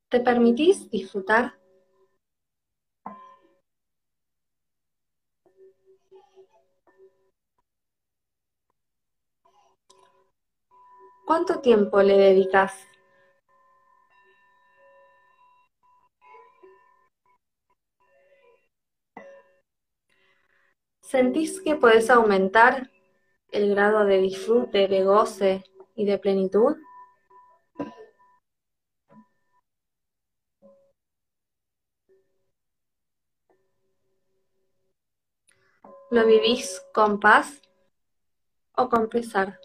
¿Te permitís disfrutar? ¿Cuánto tiempo le dedicas? ¿Sentís que podés aumentar el grado de disfrute, de goce y de plenitud? ¿Lo vivís con paz o con pesar?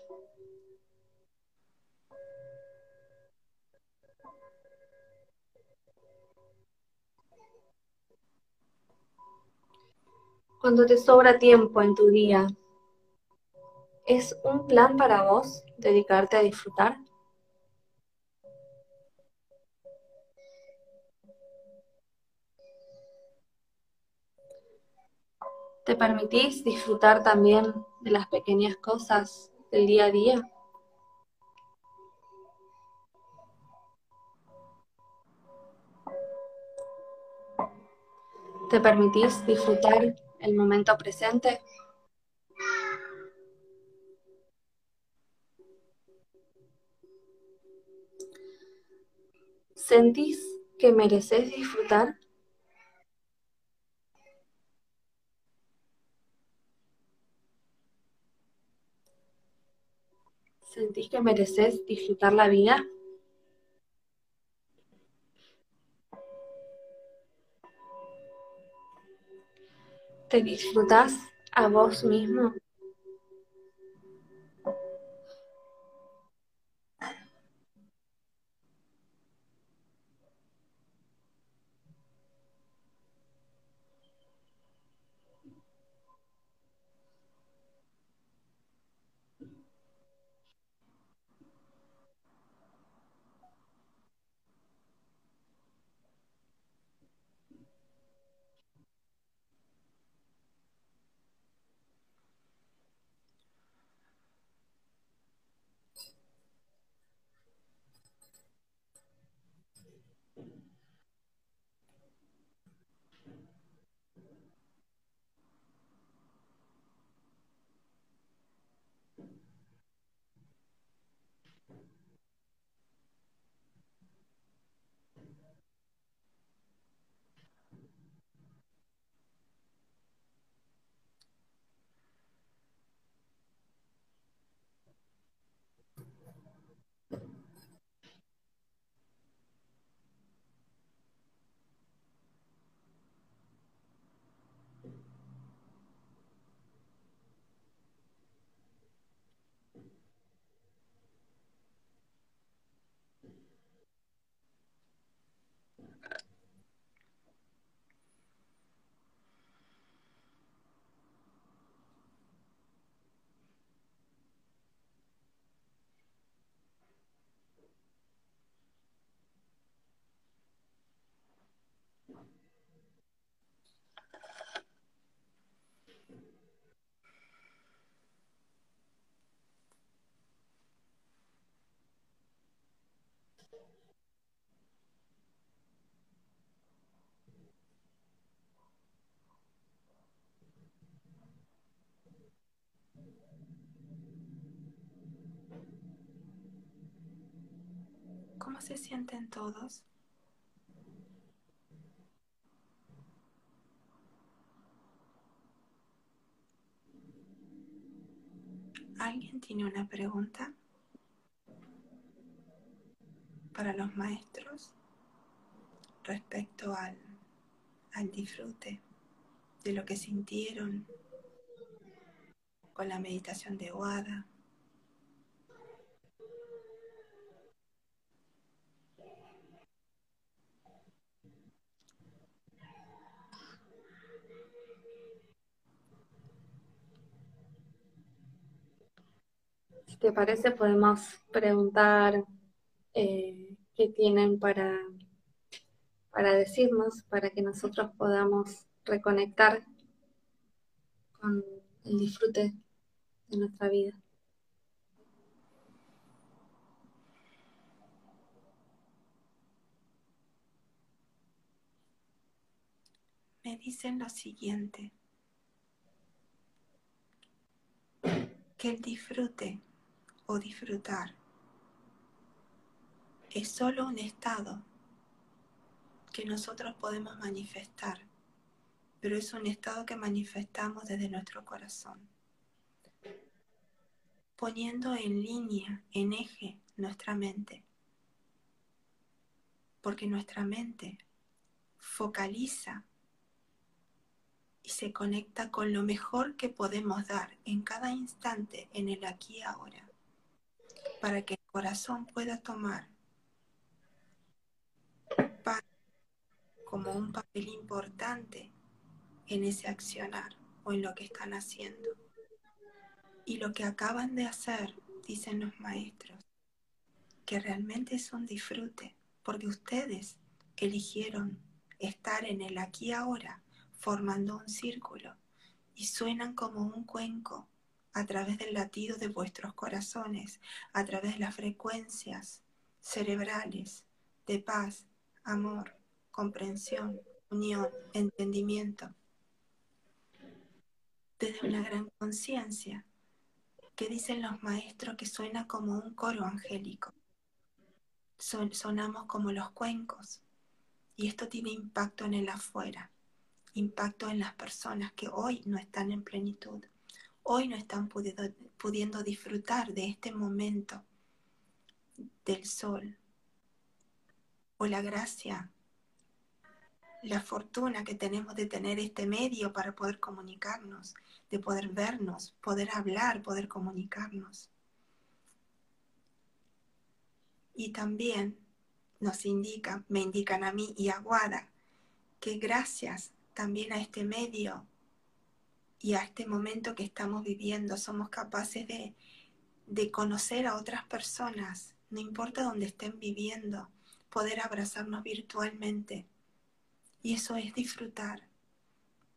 Cuando te sobra tiempo en tu día, ¿es un plan para vos dedicarte a disfrutar? ¿Te permitís disfrutar también de las pequeñas cosas del día a día? ¿Te permitís disfrutar el momento presente. ¿Sentís que mereces disfrutar? ¿Sentís que mereces disfrutar la vida? ¿Te disfrutas a vos mismo? ¿Cómo se sienten todos? ¿Alguien tiene una pregunta para los maestros respecto al, al disfrute de lo que sintieron con la meditación de Wada? te parece, podemos preguntar eh, qué tienen para, para decirnos, para que nosotros podamos reconectar con el disfrute de nuestra vida. Me dicen lo siguiente, que el disfrute o disfrutar. Es solo un estado que nosotros podemos manifestar, pero es un estado que manifestamos desde nuestro corazón, poniendo en línea, en eje nuestra mente, porque nuestra mente focaliza y se conecta con lo mejor que podemos dar en cada instante, en el aquí y ahora para que el corazón pueda tomar como un papel importante en ese accionar o en lo que están haciendo. Y lo que acaban de hacer, dicen los maestros, que realmente es un disfrute, porque ustedes eligieron estar en el aquí y ahora, formando un círculo, y suenan como un cuenco a través del latido de vuestros corazones, a través de las frecuencias cerebrales de paz, amor, comprensión, unión, entendimiento, desde una gran conciencia dicen los maestros que suena como un coro angélico. sonamos como los cuencos y esto tiene impacto en el afuera, impacto en las personas que hoy no están en plenitud hoy no están pudiendo, disfrutar de este momento del sol o la gracia, la fortuna que tenemos de tener este medio para poder comunicarnos, de poder vernos, poder hablar, poder comunicarnos. Y también nos indican, me indican a mí y a Guada, que gracias también a este medio y a este momento que estamos viviendo somos capaces de, de conocer a otras personas, no importa dónde estén viviendo, poder abrazarnos virtualmente. Y eso es disfrutar,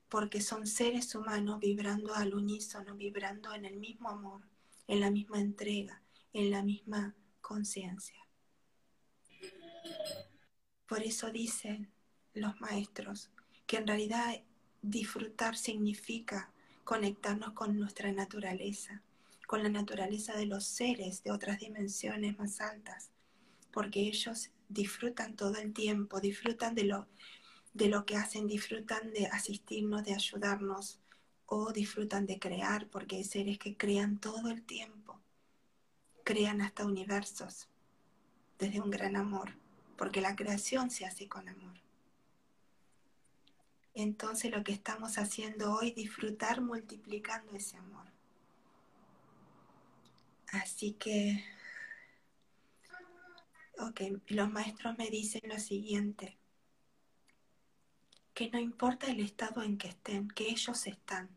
porque son seres humanos vibrando al unísono, vibrando en el mismo amor, en la misma entrega, en la misma conciencia. Por eso dicen los maestros que en realidad disfrutar significa conectarnos con nuestra naturaleza, con la naturaleza de los seres de otras dimensiones más altas, porque ellos disfrutan todo el tiempo, disfrutan de lo, de lo que hacen, disfrutan de asistirnos, de ayudarnos o disfrutan de crear, porque hay seres que crean todo el tiempo, crean hasta universos desde un gran amor, porque la creación se hace con amor. Entonces lo que estamos haciendo hoy, disfrutar multiplicando ese amor. Así que, ok, los maestros me dicen lo siguiente, que no importa el estado en que estén, que ellos están.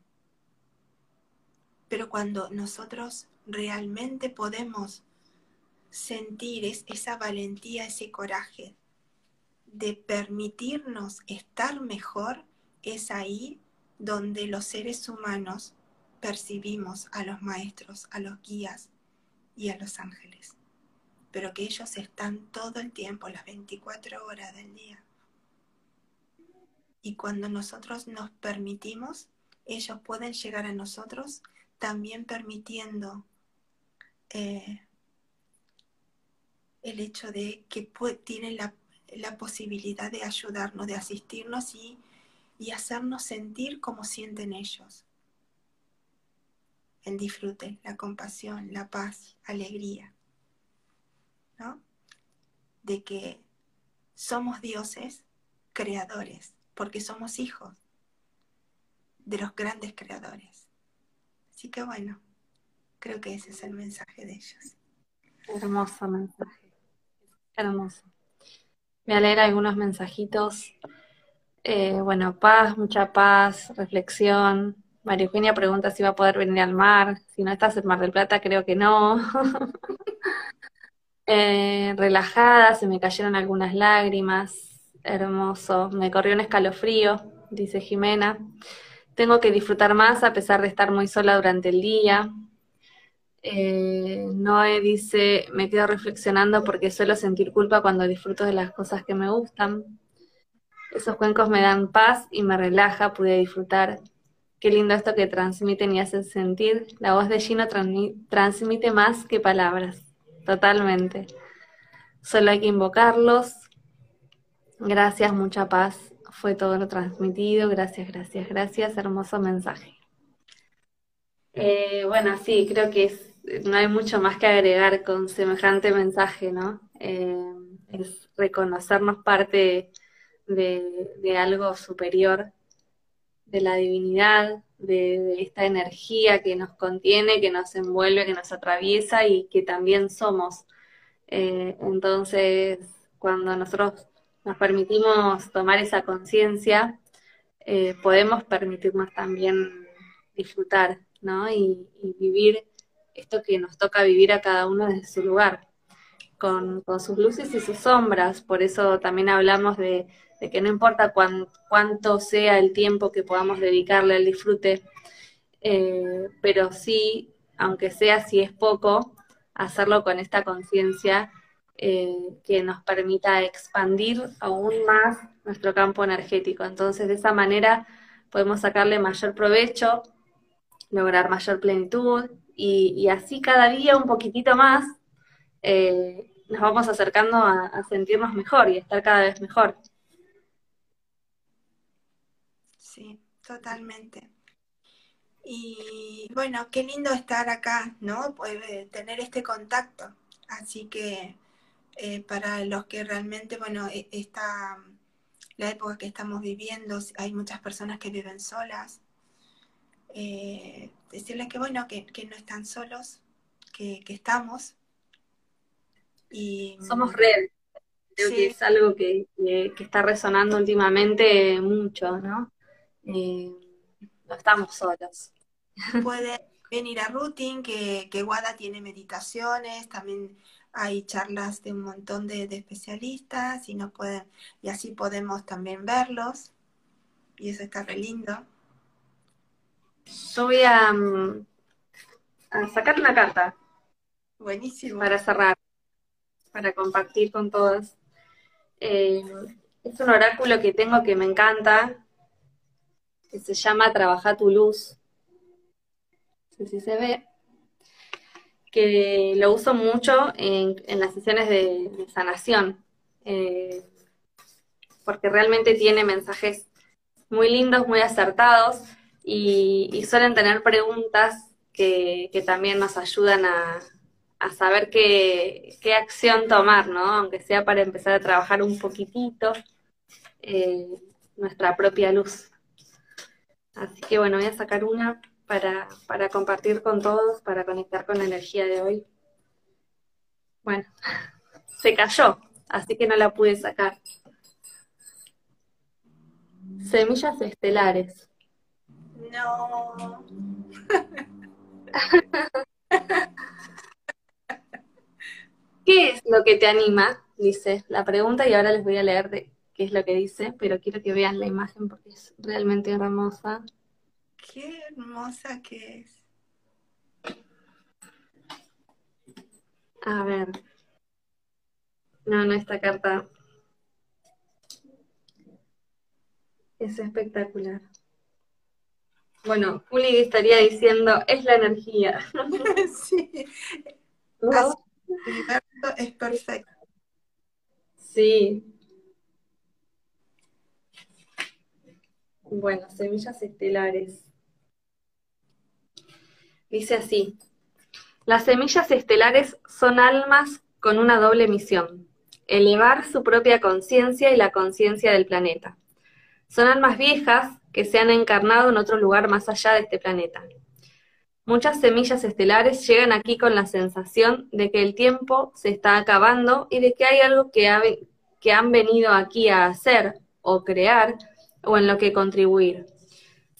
Pero cuando nosotros realmente podemos sentir esa valentía, ese coraje de permitirnos estar mejor, es ahí donde los seres humanos percibimos a los maestros, a los guías y a los ángeles. Pero que ellos están todo el tiempo, las 24 horas del día. Y cuando nosotros nos permitimos, ellos pueden llegar a nosotros también permitiendo eh, el hecho de que tienen la, posibilidad de ayudarnos, de asistirnos y, y hacernos sentir como sienten ellos. El disfrute, la compasión, la paz, alegría. ¿No? De que somos dioses creadores, porque somos hijos de los grandes creadores. Así que bueno, creo que ese es el mensaje de ellos. Hermoso mensaje. Hermoso. Voy a leer algunos mensajitos. Eh, bueno, paz, mucha paz, reflexión. María Eugenia pregunta si va a poder venir al mar. Si no estás en Mar del Plata, creo que no. Eh, relajada, se me cayeron algunas lágrimas. Hermoso. Me corrió un escalofrío, dice Jimena. Tengo que disfrutar más a pesar de estar muy sola durante el día. Eh, Noé dice, me quedo reflexionando porque suelo sentir culpa cuando disfruto de las cosas que me gustan. Esos cuencos me dan paz y me relaja, pude disfrutar. Qué lindo esto que transmiten y hacen sentir. La voz de Gino transmite más que palabras, totalmente. Solo hay que invocarlos. Gracias, mucha paz. Fue todo lo transmitido. Gracias, gracias, gracias. Hermoso mensaje. Eh, bueno, sí, creo que es no hay mucho más que agregar con semejante mensaje, ¿no? Eh, es reconocernos parte de, algo superior, de la divinidad, de, esta energía que nos contiene, que nos envuelve, que nos atraviesa y que también somos. Eh, entonces, cuando nosotros nos permitimos tomar esa conciencia, eh, podemos permitirnos también disfrutar, ¿no? y vivir esto que nos toca vivir a cada uno desde su lugar, con, sus luces y sus sombras. Por eso también hablamos de, que no importa cuánto sea el tiempo que podamos dedicarle al disfrute, eh, pero sí, aunque sea si es poco, hacerlo con esta conciencia eh, que nos permita expandir aún más nuestro campo energético. Entonces, de esa manera podemos sacarle mayor provecho, lograr mayor plenitud y, así cada día un poquitito más eh, nos vamos acercando a, sentirnos mejor y estar cada vez mejor. Sí, totalmente. Y bueno, qué lindo estar acá, ¿no? Pues, tener este contacto. Así que eh, para los que realmente, bueno, e, esta, la época que estamos viviendo, hay muchas personas que viven solas, eh, decirles que bueno, que, no están solos, que, estamos. Y, Somos red. Creo que es algo que, está resonando últimamente mucho, ¿no? Eh, no estamos solos. Pueden venir a Routing, que, que Guada tiene meditaciones, también hay charlas de un montón de, especialistas y nos pueden, y así podemos también verlos. Y eso está re lindo. Yo voy a, mm, sacar una carta. Buenísimo. Para cerrar, para compartir con todos. Eh, es un oráculo que tengo que me encanta, que se llama Trabaja tu luz. No sé si se ve. Que lo uso mucho en, las sesiones de, sanación. Eh, porque realmente tiene mensajes muy lindos, muy acertados y, suelen tener preguntas que, también nos ayudan a, saber qué, acción tomar, ¿no? Aunque sea para empezar a trabajar un poquitito eh, nuestra propia luz. Así que bueno, voy a sacar una para, para compartir con todos, para conectar con la energía de hoy. Bueno, se cayó, así que no la pude sacar. Semillas estelares. No. ¿Qué es lo que te anima? Dice la pregunta y ahora les voy a leer de qué es lo que dice, pero quiero que vean la imagen porque es realmente hermosa. Qué hermosa que es. A ver. No, no, esta carta es espectacular. Bueno, Juli estaría diciendo, es la energía. sí. es perfecto. Sí. Bueno, semillas estelares. Dice así, las semillas estelares son almas con una doble misión, elevar su propia conciencia y la conciencia del planeta. Son almas viejas que se han encarnado en otro lugar más allá de este planeta. Muchas semillas estelares llegan aquí con la sensación de que el tiempo se está acabando y de que hay algo que, han venido aquí a hacer o crear o en lo que contribuir.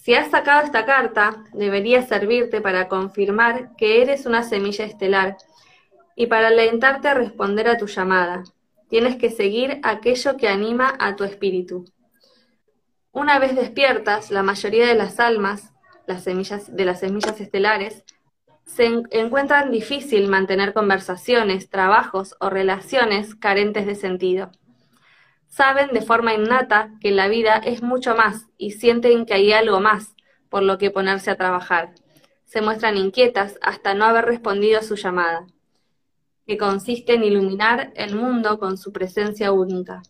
Si has sacado esta carta, debería servirte para confirmar que eres una semilla estelar y para alentarte a responder a tu llamada. Tienes que seguir aquello que anima a tu espíritu. Una vez despiertas, la mayoría de las almas, las semillas de las semillas estelares, se encuentran difícil mantener conversaciones, trabajos o relaciones carentes de sentido. Saben de forma innata que la vida es mucho más y sienten que hay algo más por lo que ponerse a trabajar. Se muestran inquietas hasta no haber respondido a su llamada, que consiste en iluminar el mundo con su presencia única.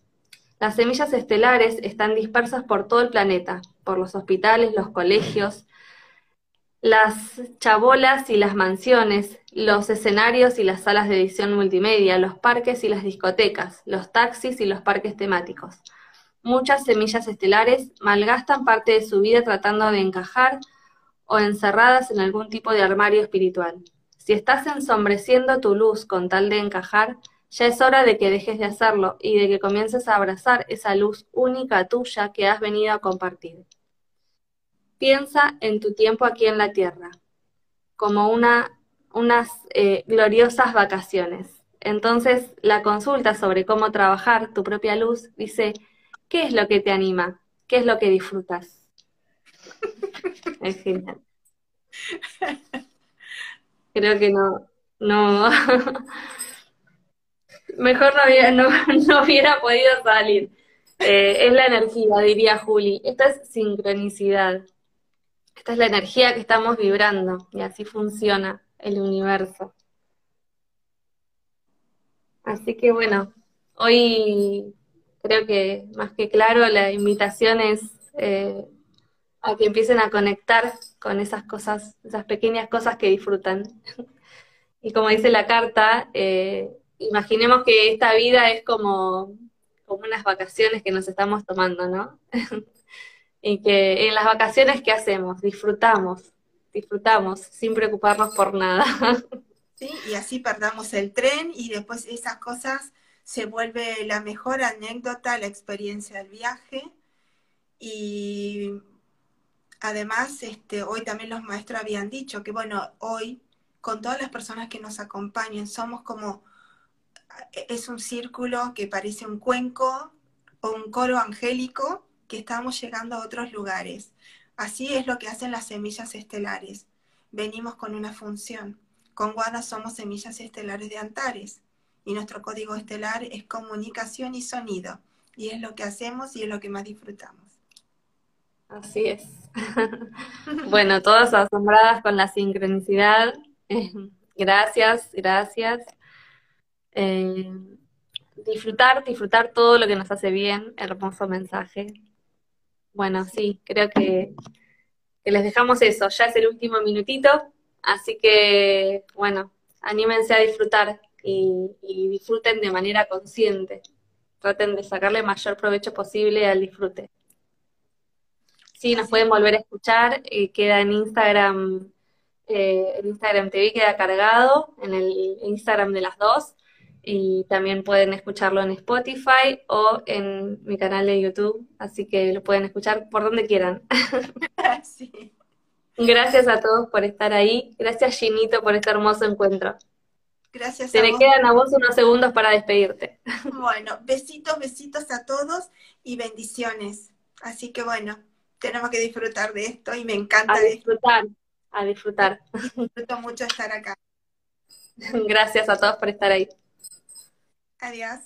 Las semillas estelares están dispersas por todo el planeta, por los hospitales, los colegios, las chabolas y las mansiones, los escenarios y las salas de edición multimedia, los parques y las discotecas, los taxis y los parques temáticos. Muchas semillas estelares malgastan parte de su vida tratando de encajar o encerradas en algún tipo de armario espiritual. Si estás ensombreciendo tu luz con tal de encajar, ya es hora de que dejes de hacerlo y de que comiences a abrazar esa luz única tuya que has venido a compartir. Piensa en tu tiempo aquí en la tierra, como una, unas eh, gloriosas vacaciones. Entonces, la consulta sobre cómo trabajar tu propia luz dice, ¿qué es lo que te anima? ¿Qué es lo que disfrutas? Es genial. Creo que no, no, mejor no, no, hubiera podido salir. Eh, es la energía, diría Juli. Esta es sincronicidad. Esta es la energía que estamos vibrando y así funciona el universo. Así que bueno, hoy creo que más que claro la invitación es eh, a que empiecen a conectar con esas cosas, esas pequeñas cosas que disfrutan. y como dice la carta, eh, imaginemos que esta vida es como, como unas vacaciones que nos estamos tomando, ¿no? y que en las vacaciones, ¿qué hacemos? Disfrutamos, disfrutamos sin preocuparnos por nada. Y así perdamos el tren y después esas cosas se vuelve la mejor anécdota, la experiencia del viaje. Y además, este, hoy también los maestros habían dicho que, bueno, hoy, con todas las personas que nos acompañan, somos como, es un círculo que parece un cuenco o un coro angélico que estamos llegando a otros lugares. Así es lo que hacen las semillas estelares. Venimos con una función. Con Guada somos semillas estelares de Antares y nuestro código estelar es comunicación y sonido. Y es lo que hacemos y es lo que más disfrutamos. Así es. bueno, todas asombradas con la sincronicidad. gracias, gracias. Eh, disfrutar, disfrutar todo lo que nos hace bien. Hermoso mensaje. Bueno, sí, creo que, les dejamos eso. Ya es el último minutito, así que, bueno, anímense a disfrutar y, disfruten de manera consciente. Traten de sacarle mayor provecho posible al disfrute. Sí, nos pueden volver a escuchar, eh, queda en Instagram, eh, el Instagram TV queda cargado, en el Instagram de las dos, y también pueden escucharlo en Spotify o en mi canal de YouTube, así que lo pueden escuchar por donde quieran. Gracias a todos por estar ahí, gracias Ginito por este hermoso encuentro. Gracias. Te le quedan a vos unos segundos para despedirte. Bueno, besitos, besitos a todos y bendiciones. Así que bueno, tenemos que disfrutar de esto y me encanta. A disfrutar, a disfrutar. Disfruto mucho estar acá. Gracias a todos por estar ahí. Adiós.